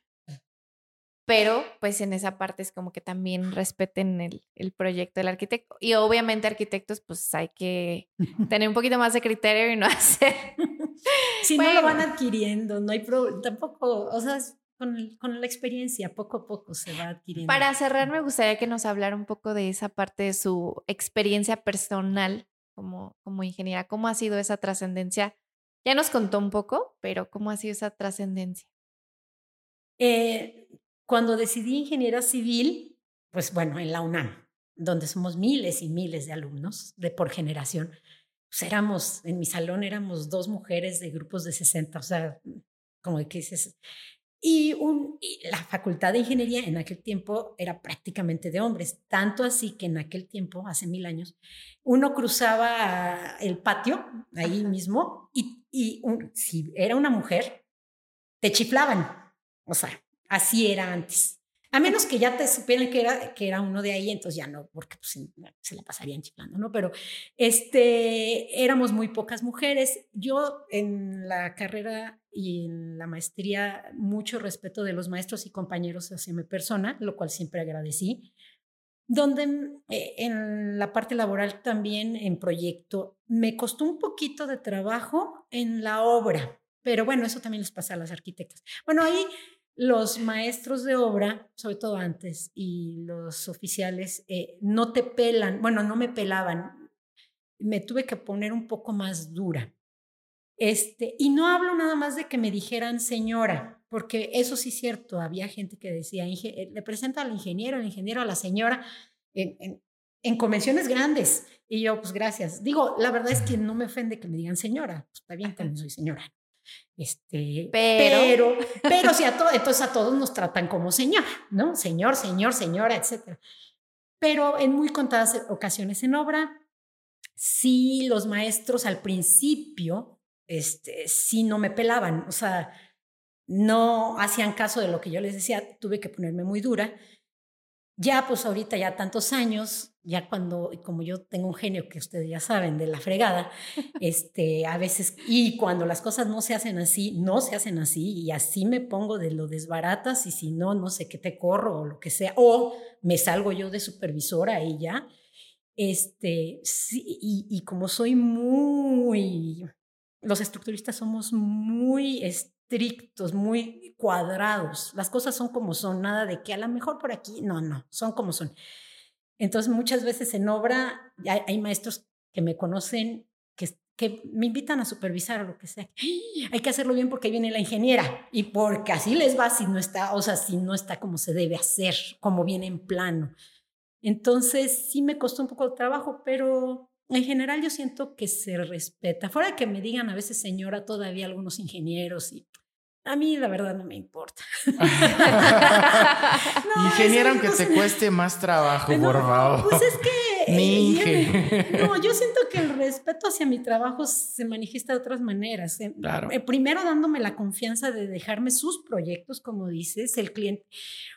Pero, pues en esa parte es como que también respeten el, el proyecto del arquitecto. Y obviamente arquitectos, pues hay que tener un poquito más de criterio y no hacer. Si no lo van adquiriendo, no hay problema, tampoco, o sea, con, con, la experiencia, poco a poco se va adquiriendo. Para cerrar, me gustaría que nos hablara un poco de esa parte de su experiencia personal como, como ingeniera. ¿Cómo ha sido esa trascendencia? Ya nos contó un poco, pero ¿cómo ha sido esa trascendencia? Eh, cuando decidí ingeniera civil, pues bueno, en la UNAM, donde somos miles y miles de alumnos de por generación, pues éramos, en mi salón éramos dos mujeres de grupos de 60, o sea, como que dices, y, un, la facultad de ingeniería en aquel tiempo era prácticamente de hombres, tanto así que en aquel tiempo, hace mil años, uno cruzaba el patio ahí mismo y, y si era una mujer, te chiflaban. O sea, así era antes. A menos que ya te supieran que era, que era uno de ahí, entonces ya no, porque pues, se la pasarían chiflando, ¿no? Pero este, éramos muy pocas mujeres. Yo en la carrera y en la maestría, mucho respeto de los maestros y compañeros hacia mi persona, lo cual siempre agradecí. Donde eh, en la parte laboral también, en proyecto, me costó un poquito de trabajo en la obra, pero bueno, eso también les pasa a las arquitectas. Bueno, ahí los maestros de obra, sobre todo antes, y los oficiales, eh, no te pelan, bueno, no me pelaban, me tuve que poner un poco más dura. Este, y no hablo nada más de que me dijeran señora, porque eso sí es cierto, había gente que decía, eh, le presenta al ingeniero, el ingeniero a la señora, en, en, convenciones grandes. Y yo, pues gracias. Digo, la verdad es que no me ofende que me digan señora, pues, está bien, también soy señora. Este, pero, pero, si a todos, entonces a todos nos tratan como señor, ¿no? Señor, señor, señora, etc. Pero en muy contadas ocasiones en obra, sí los maestros al principio, este, sí no me pelaban, o sea, no hacían caso de lo que yo les decía, tuve que ponerme muy dura ya, pues ahorita ya tantos años, ya cuando, como yo tengo un genio que ustedes ya saben, de la fregada, este, a veces, y cuando las cosas no se hacen así, no se hacen así, y así me pongo de lo desbaratas, y si no, no sé qué te corro o lo que sea, o me salgo yo de supervisora y ya. Este, sí, y, y como soy muy, los estructuristas somos muy, este, estrictos, muy cuadrados. Las cosas son como son, nada de que a lo mejor por aquí, no, no, son como son. Entonces muchas veces en obra hay, maestros que me conocen, que, que, me invitan a supervisar o lo que sea. Hay que hacerlo bien porque viene la ingeniera y porque así les va si no está, o sea, si no está como se debe hacer, como viene en plano. Entonces sí me costó un poco de trabajo, pero en general yo siento que se respeta. Fuera que me digan a veces señora todavía algunos ingenieros y a mí la verdad no me importa. Ingeniera, aunque te cueste más trabajo, por favor. Pues es que... Eh, no, yo siento que el respeto hacia mi trabajo se manifiesta de otras maneras. Eh, claro. Eh, primero dándome la confianza de dejarme sus proyectos, como dices, el cliente.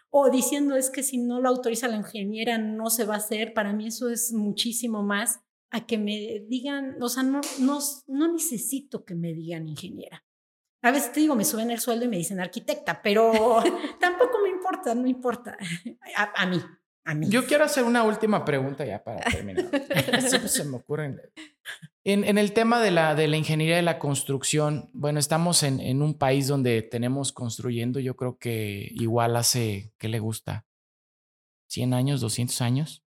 O diciendo es que si no lo autoriza la ingeniera no se va a hacer. Para mí eso es muchísimo más a que me digan, o sea, no, no, no necesito que me digan ingeniera. A veces te digo, me suben el sueldo y me dicen arquitecta, pero tampoco me importa, no importa. A, mí, a mí. Yo quiero hacer una última pregunta ya para terminar. se me ocurren. En, en, el tema de la, de la ingeniería de la construcción, bueno, estamos en, en un país donde tenemos construyendo, yo creo que igual hace, ¿qué le gusta? ¿100 años, 200 años?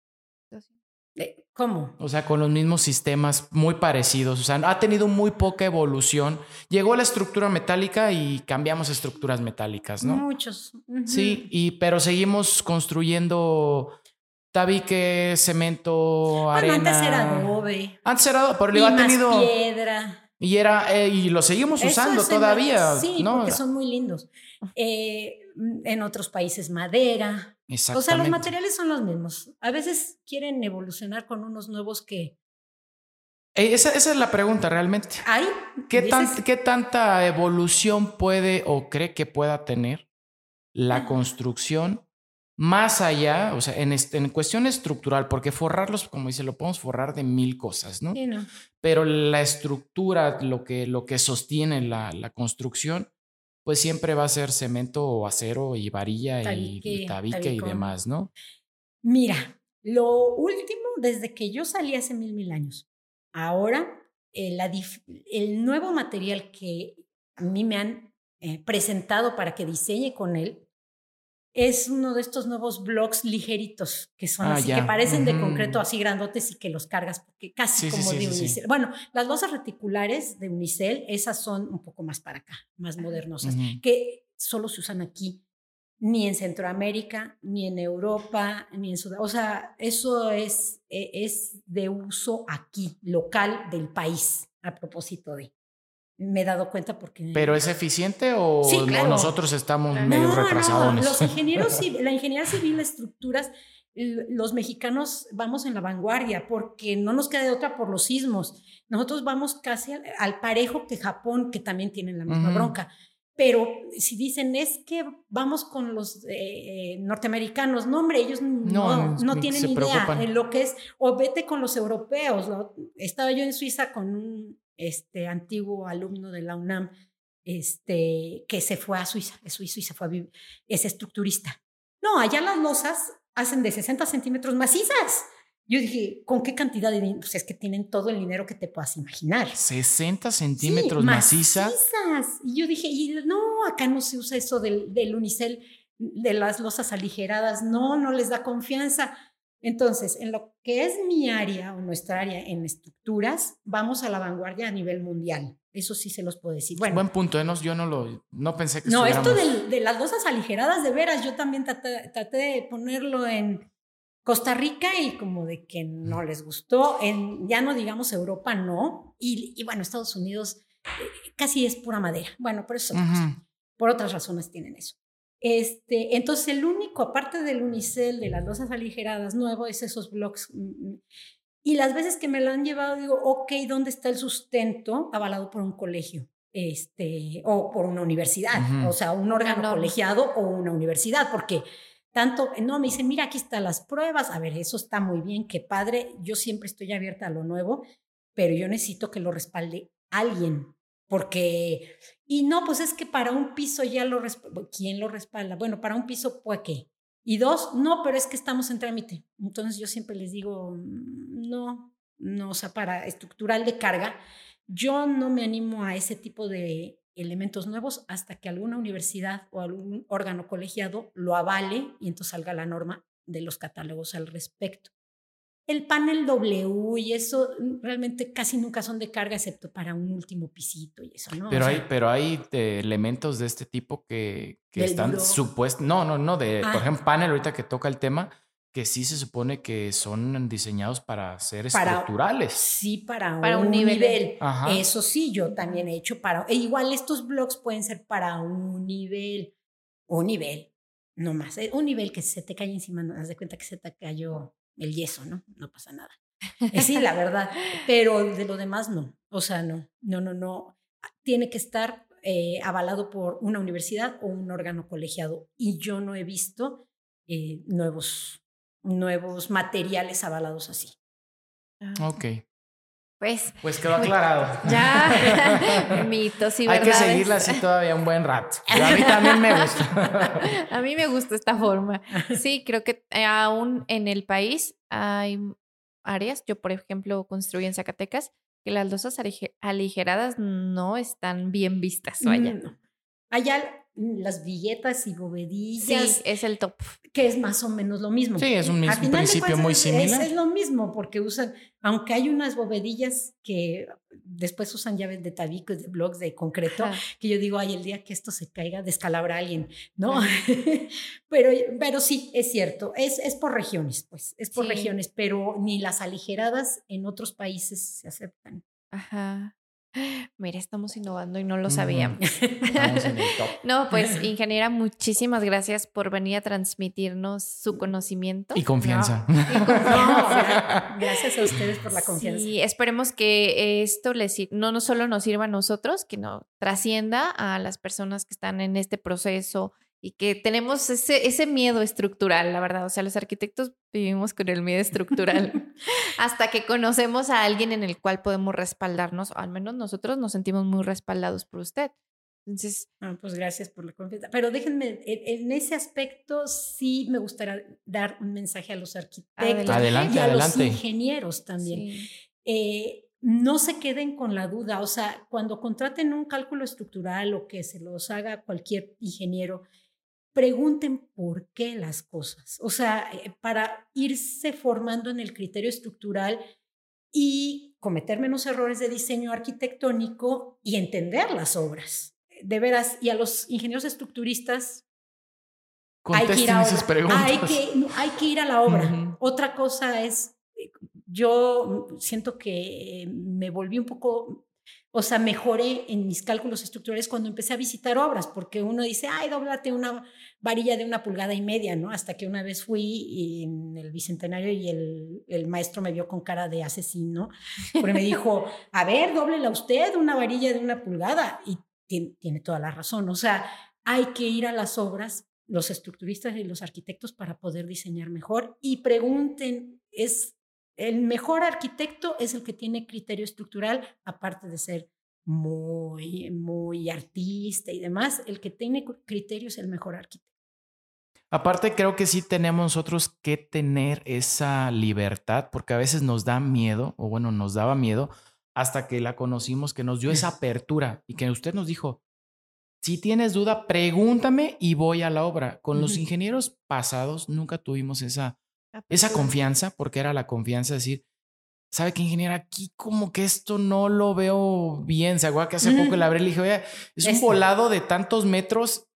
¿Cómo? O sea, con los mismos sistemas muy parecidos. O sea, ha tenido muy poca evolución. Llegó la estructura metálica y cambiamos estructuras metálicas, ¿no? Muchos. Sí, y, pero seguimos construyendo tabique, cemento, arena. antes era adobe. Antes era adobe, pero le ha tenido. piedra. Y era, eh, y lo seguimos usando todavía. sí, porque son muy lindos. Eh, en otros países madera. O sea, los materiales son los mismos. A veces quieren evolucionar con unos nuevos que... Esa, esa es la pregunta realmente. ¿Hay? ¿Qué, tan, ¿Qué tanta evolución puede o cree que pueda tener la construcción más allá, o sea, en, este, en cuestión estructural, porque forrarlos, como dice, lo podemos forrar de mil cosas, ¿no? Sí, no. Pero la estructura, lo que, lo que sostiene la, la construcción, pues siempre va a ser cemento o acero y varilla y- Tabique, y tabique y tabicón. demás, ¿no? Mira, lo último, desde que yo salí hace mil, mil años, ahora eh, la el nuevo material que a mí me han eh, presentado para que diseñe con él es uno de estos nuevos blocks ligeritos que son Ah, así, ya. que parecen de concreto así grandotes y que los cargas porque casi Sí, como sí, de sí, unicel. Bueno, las losas reticulares de unicel, esas son un poco más para acá, más modernosas que solo se usan aquí, ni en Centroamérica, ni en Europa, ni en Sudamérica. O sea, eso es, e- es de uso aquí, local del país, a propósito de. Me he dado cuenta porque... ¿Pero es eficiente o Sí, claro. nosotros estamos No, medio no, no, los ingenieros, la ingeniería civil, estructuras, los mexicanos vamos en la vanguardia porque no nos queda de otra por los sismos. Nosotros vamos casi al, al parejo que Japón, que también tienen la misma bronca. Pero si dicen es que vamos con los eh, eh, norteamericanos, no, hombre, ellos no, No, tienen idea en lo que es, o vete con los europeos. Estaba yo en Suiza con un este, antiguo alumno de la UNAM este, que se fue a Suiza, es suizo y se fue a vivir, es estructurista. No, allá las losas hacen de 60 centímetros macizas. Yo dije, ¿con qué cantidad de dinero? Pues es que tienen todo el dinero que te puedas imaginar. 60 Sí, centímetros maciza. macizas. Y yo dije, y no, acá no se usa eso del, del unicel, de las losas aligeradas, no, no les da confianza. Entonces, en lo que es mi área o nuestra área en estructuras, vamos a la vanguardia a nivel mundial. Eso sí se los puedo decir. Bueno, Buen punto, ¿eh? No, yo no lo no pensé que no, esto de, las losas aligeradas, de veras, yo también traté, traté de ponerlo en Costa Rica y como de que no les gustó. En, ya no digamos Europa, no. Y, y bueno, Estados Unidos eh, casi es pura madera. Bueno, pero eso. Por otras razones tienen eso. Este, entonces, el único, aparte del unicel, de las losas aligeradas nuevo, es esos blogs. mm, mm. Y las veces que me lo han llevado, digo, ok, ¿dónde está el sustento avalado por un colegio? Este, o por una universidad, o sea, un órgano colegiado o una universidad, porque tanto, no, me dicen, mira, aquí están las pruebas, a ver, eso está muy bien, qué padre, yo siempre estoy abierta a lo nuevo, pero yo necesito que lo respalde alguien, porque, y no, pues es que para un piso ya lo respalda, ¿quién lo respalda? Bueno, para un piso, pues qué. Y dos, no, pero es que estamos en trámite. Entonces yo siempre les digo, "Mm, no, no, o sea, para estructural de carga, yo no me animo a ese tipo de elementos nuevos hasta que alguna universidad o algún órgano colegiado lo avale y entonces salga la norma de los catálogos al respecto. El panel W y eso mm, realmente casi nunca son de carga excepto para un último pisito y eso, ¿no? O Pero sea, hay, pero hay eh, elementos de este tipo que, que están supuestos. No, no, no. De, Ah. Por ejemplo, panel, ahorita que toca el tema, que sí se supone que son diseñados para ser Para- estructurales. Sí, para, Para un, un nivel. nivel. Eso sí, yo también he hecho para. e igual estos blogs pueden ser para un nivel. Un nivel. No más. eh, Un nivel que se te cae encima, no haz de cuenta que se te cayó el yeso, ¿no? No pasa nada. Eh, Sí, la verdad. Pero de lo demás no. O sea, no. No, no, no. Tiene que estar eh, avalado por una universidad o un órgano colegiado. Y yo no he visto eh, nuevos, nuevos materiales avalados así. Ah, Ok. Pues Pues quedó aclarado. ya, mitos y Hay que seguirla así todavía un buen rato. Y a mí también me gusta. A mí me gusta esta forma. Sí, creo que eh, aún en el país hay áreas, yo por ejemplo construí en Zacatecas, que las losas alige- aligeradas no están bien vistas, vaya. Mm, Allá mm, las villetas y Sí, bovedillas, es el top. que es más o menos lo mismo. Sí, es un A mis- final de principio muy similar. Es, es lo mismo, porque usan, aunque hay unas bovedillas que después usan llaves de tabico y de bloques de concreto, que yo digo, ay, el día que esto se caiga, descalabra a alguien, ¿no? pero, pero sí, es cierto, es, es por regiones, pues, es por Sí. regiones, pero ni las aligeradas en otros países se aceptan. Ajá. Mira, estamos innovando y no lo sabíamos. No, pues ingeniera, muchísimas gracias por venir a transmitirnos su conocimiento. Y confianza. No, gracias a ustedes por la confianza. Sí, esperemos que esto les sir- no, no solo nos sirva a nosotros, que no trascienda a las personas que están en este proceso y que tenemos ese, ese miedo estructural, la verdad. O sea, los arquitectos vivimos con el miedo estructural hasta que conocemos a alguien en el cual podemos respaldarnos, o al menos nosotros nos sentimos muy respaldados por usted. Entonces, ah, pues gracias por la confianza. Pero déjenme, en, ese aspecto sí me gustaría dar un mensaje a los arquitectos adelante, y a los ingenieros también. Eh, no se queden con la duda, o sea, cuando contraten un cálculo estructural o que se los haga cualquier ingeniero, pregunten por qué las cosas, o sea, eh, para irse formando en el criterio estructural y cometer menos errores de diseño arquitectónico y entender las obras. De veras, y a los ingenieros estructuristas hay que, ir a hay, que, hay que ir a la obra. Otra cosa es, eh, yo siento que me volví un poco o sea, mejoré en mis cálculos estructurales cuando empecé a visitar obras, porque uno dice, ay, dóblate una varilla de una pulgada y media, ¿no? Hasta que una vez fui en el Bicentenario y el, el maestro me vio con cara de asesino, porque me dijo, a ver, dóblela usted una varilla de una pulgada. Y tiene, tiene toda la razón. O sea, hay que ir a las obras, los estructuristas y los arquitectos, para poder diseñar mejor. Y pregunten, es el mejor arquitecto es el que tiene criterio estructural, aparte de ser muy, muy artista y demás, el que tiene criterio es el mejor arquitecto. Aparte, creo que sí tenemos nosotros que tener esa libertad, porque a veces nos da miedo, o bueno, nos daba miedo, hasta que la conocimos, que nos dio esa apertura y que usted nos dijo, si tienes duda, pregúntame y voy a la obra. Con los ingenieros pasados nunca tuvimos esa esa confianza, porque era la confianza de decir, ¿sabe qué, ingeniero? Aquí como que esto no lo veo bien. Se acuerda que hace poco le abrí y le dije, oye, es un volado de tantos metros,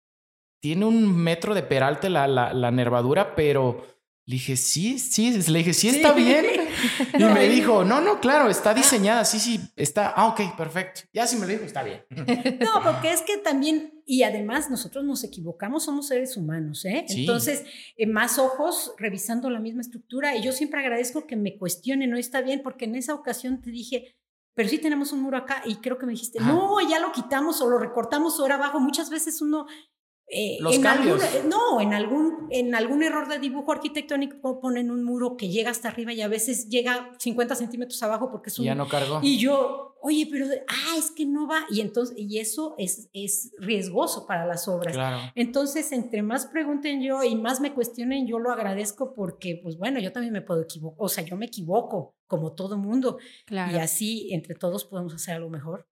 tiene un metro de peralte la, la, la nervadura, pero le dije, sí, sí, le dije, sí, está bien. Y me dijo, no, no, claro, está diseñada, sí, sí, está, ah, ok, perfecto. Ya si me lo dijo, está bien. No, porque es que también, y además nosotros nos equivocamos, somos seres humanos, ¿eh? Entonces, eh, más ojos revisando la misma estructura, y yo siempre agradezco que me cuestionen, no está bien, porque en esa ocasión te dije, pero sí tenemos un muro acá y creo que me dijiste, no, ya lo quitamos o lo recortamos ahora abajo. Muchas veces uno eh, Los cambios. no, en algún, en algún error de dibujo arquitectónico ponen un muro que llega hasta arriba y a veces llega 50 centímetros abajo porque es un... Ya no cargó. Y yo, oye, pero, ah, es que no va. Y entonces, y eso es, es riesgoso para las obras. Claro. Entonces, entre más pregunten yo y más me cuestionen, yo lo agradezco porque, pues bueno, yo también me puedo equivocar. O sea, yo me equivoco, como todo mundo. Claro. Y así, entre todos podemos hacer algo mejor.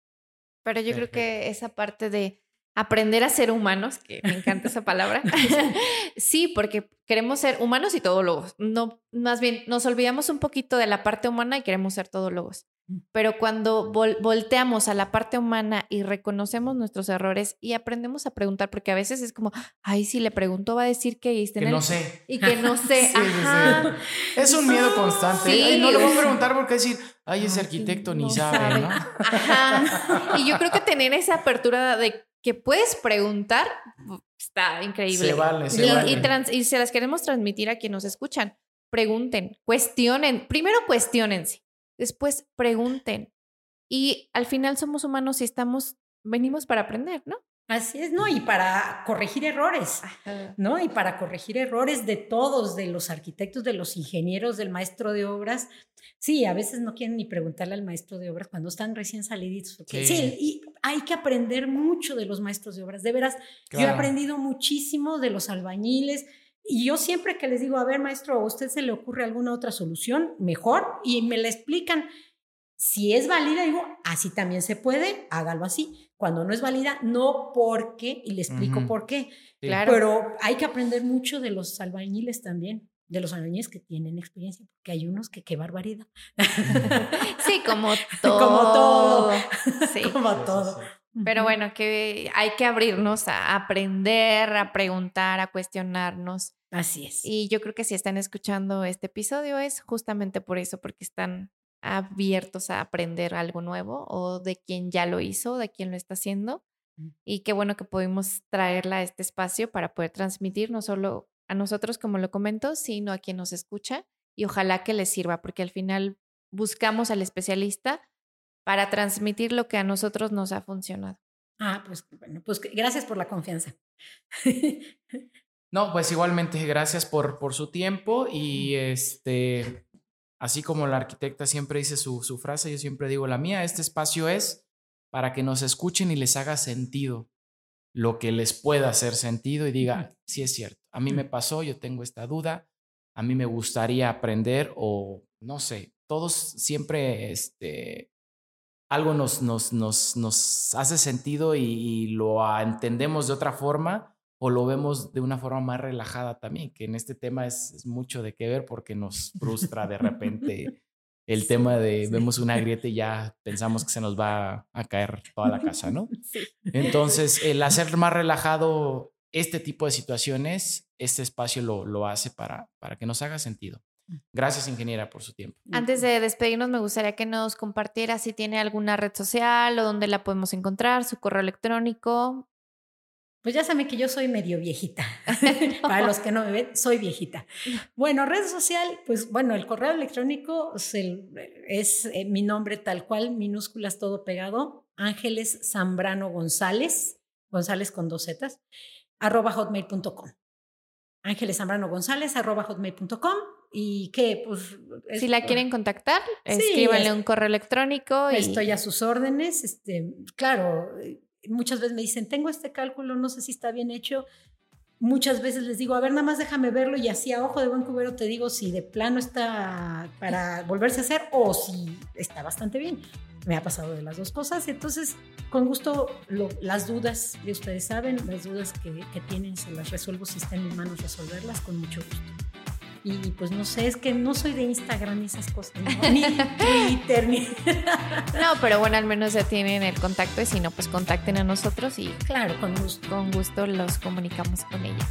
Pero yo creo que esa parte de aprender a ser humanos, que me encanta esa palabra. sí, porque queremos ser humanos y todólogos. No, más bien, nos olvidamos un poquito de la parte humana y queremos ser todólogos. Pero cuando volteamos a la parte humana y reconocemos nuestros errores y aprendemos a preguntar, porque a veces es como, ay, si le pregunto va a decir que Que no sé. Y que no sé. Es un miedo constante. no le voy a preguntar porque decir, ay, ese arquitecto ni sabe, ¿no? Ajá. Y yo creo que tener esa apertura de que puedes preguntar, está increíble. Se vale, se y, vale. Y, se las queremos transmitir a quienes nos escuchan. Pregunten, cuestionen, primero cuestionense, después pregunten. Y al final somos humanos y estamos, venimos para aprender, ¿no? Así es, ¿no? Y para corregir errores, ¿no? Y para corregir errores de todos, de los arquitectos, de los ingenieros, del maestro de obras. Sí, a veces no quieren ni preguntarle al maestro de obras cuando están recién saliditos. Sí. y hay que aprender mucho de los maestros de obras. De veras, yo he aprendido muchísimo de los albañiles. Y yo siempre que les digo, a ver, maestro, ¿a usted se le ocurre alguna otra solución mejor? Y me la explican. Si es válida, digo, así también se puede, hágalo así cuando no es válida, no porque, y le explico por qué. Claro. Pero hay que aprender mucho de los albañiles también, de los albañiles que tienen experiencia, porque hay unos que qué barbaridad. Sí, como todo. como todo. Sí. como todo. Pero bueno, que hay que abrirnos a aprender, a preguntar, a cuestionarnos. Así es. Y yo creo que si están escuchando este episodio es justamente por eso, porque están abiertos a aprender algo nuevo o de quien ya lo hizo, de quien lo está haciendo. Y qué bueno que pudimos traerla a este espacio para poder transmitir no solo a nosotros, como lo comento, sino a quien nos escucha y ojalá que les sirva, porque al final buscamos al especialista para transmitir lo que a nosotros nos ha funcionado. Ah, pues bueno, pues gracias por la confianza. no, pues igualmente gracias por, por su tiempo y este, así como la arquitecta siempre dice su, su frase, yo siempre digo la mía, este espacio es para que nos escuchen y les haga sentido lo que les pueda hacer sentido y diga, sí es cierto, a mí me pasó, yo tengo esta duda, a mí me gustaría aprender o no sé, todos siempre este, algo nos, nos, nos, nos hace sentido y, lo entendemos de otra forma o lo vemos de una forma más relajada también, que en este tema es, es mucho de qué ver porque nos frustra de repente el tema de vemos una grieta y ya pensamos que se nos va a caer toda la casa, ¿no? Entonces, el hacer más relajado este tipo de situaciones, este espacio lo, lo hace para, para que nos haga sentido. Gracias, ingeniera, por su tiempo. Antes de despedirnos, me gustaría que nos compartiera si tiene alguna red social o dónde la podemos encontrar, su correo electrónico. Pues ya saben que yo soy medio viejita. Para los que no me ven, soy viejita. Bueno, red social, pues bueno, el correo electrónico es, eh, mi nombre tal cual, minúsculas todo pegado, Ángeles Zambrano González, González con dos zetas, arroba hotmail.com. Ángeles Zambrano González, arroba hotmail.com. Y que, pues. si la quieren contactar, escríbanle un correo electrónico. Estoy a sus órdenes. Este, claro, muchas veces me dicen, tengo este cálculo, no sé si está bien hecho. Muchas veces les digo, a ver, nada más déjame verlo y así a ojo de buen cubero te digo si de plano está para volverse a hacer o si está bastante bien. Me ha pasado de las dos cosas. Entonces, con gusto, las dudas, y ustedes saben, las dudas que, que tienen, se las resuelvo si está en mis manos resolverlas con mucho gusto. Y pues no sé, es que no soy de Instagram y esas cosas, ni Twitter, ni... No, pero bueno, al menos ya tienen el contacto y si no, pues contacten a nosotros y claro, con gusto. Con gusto los comunicamos con ella.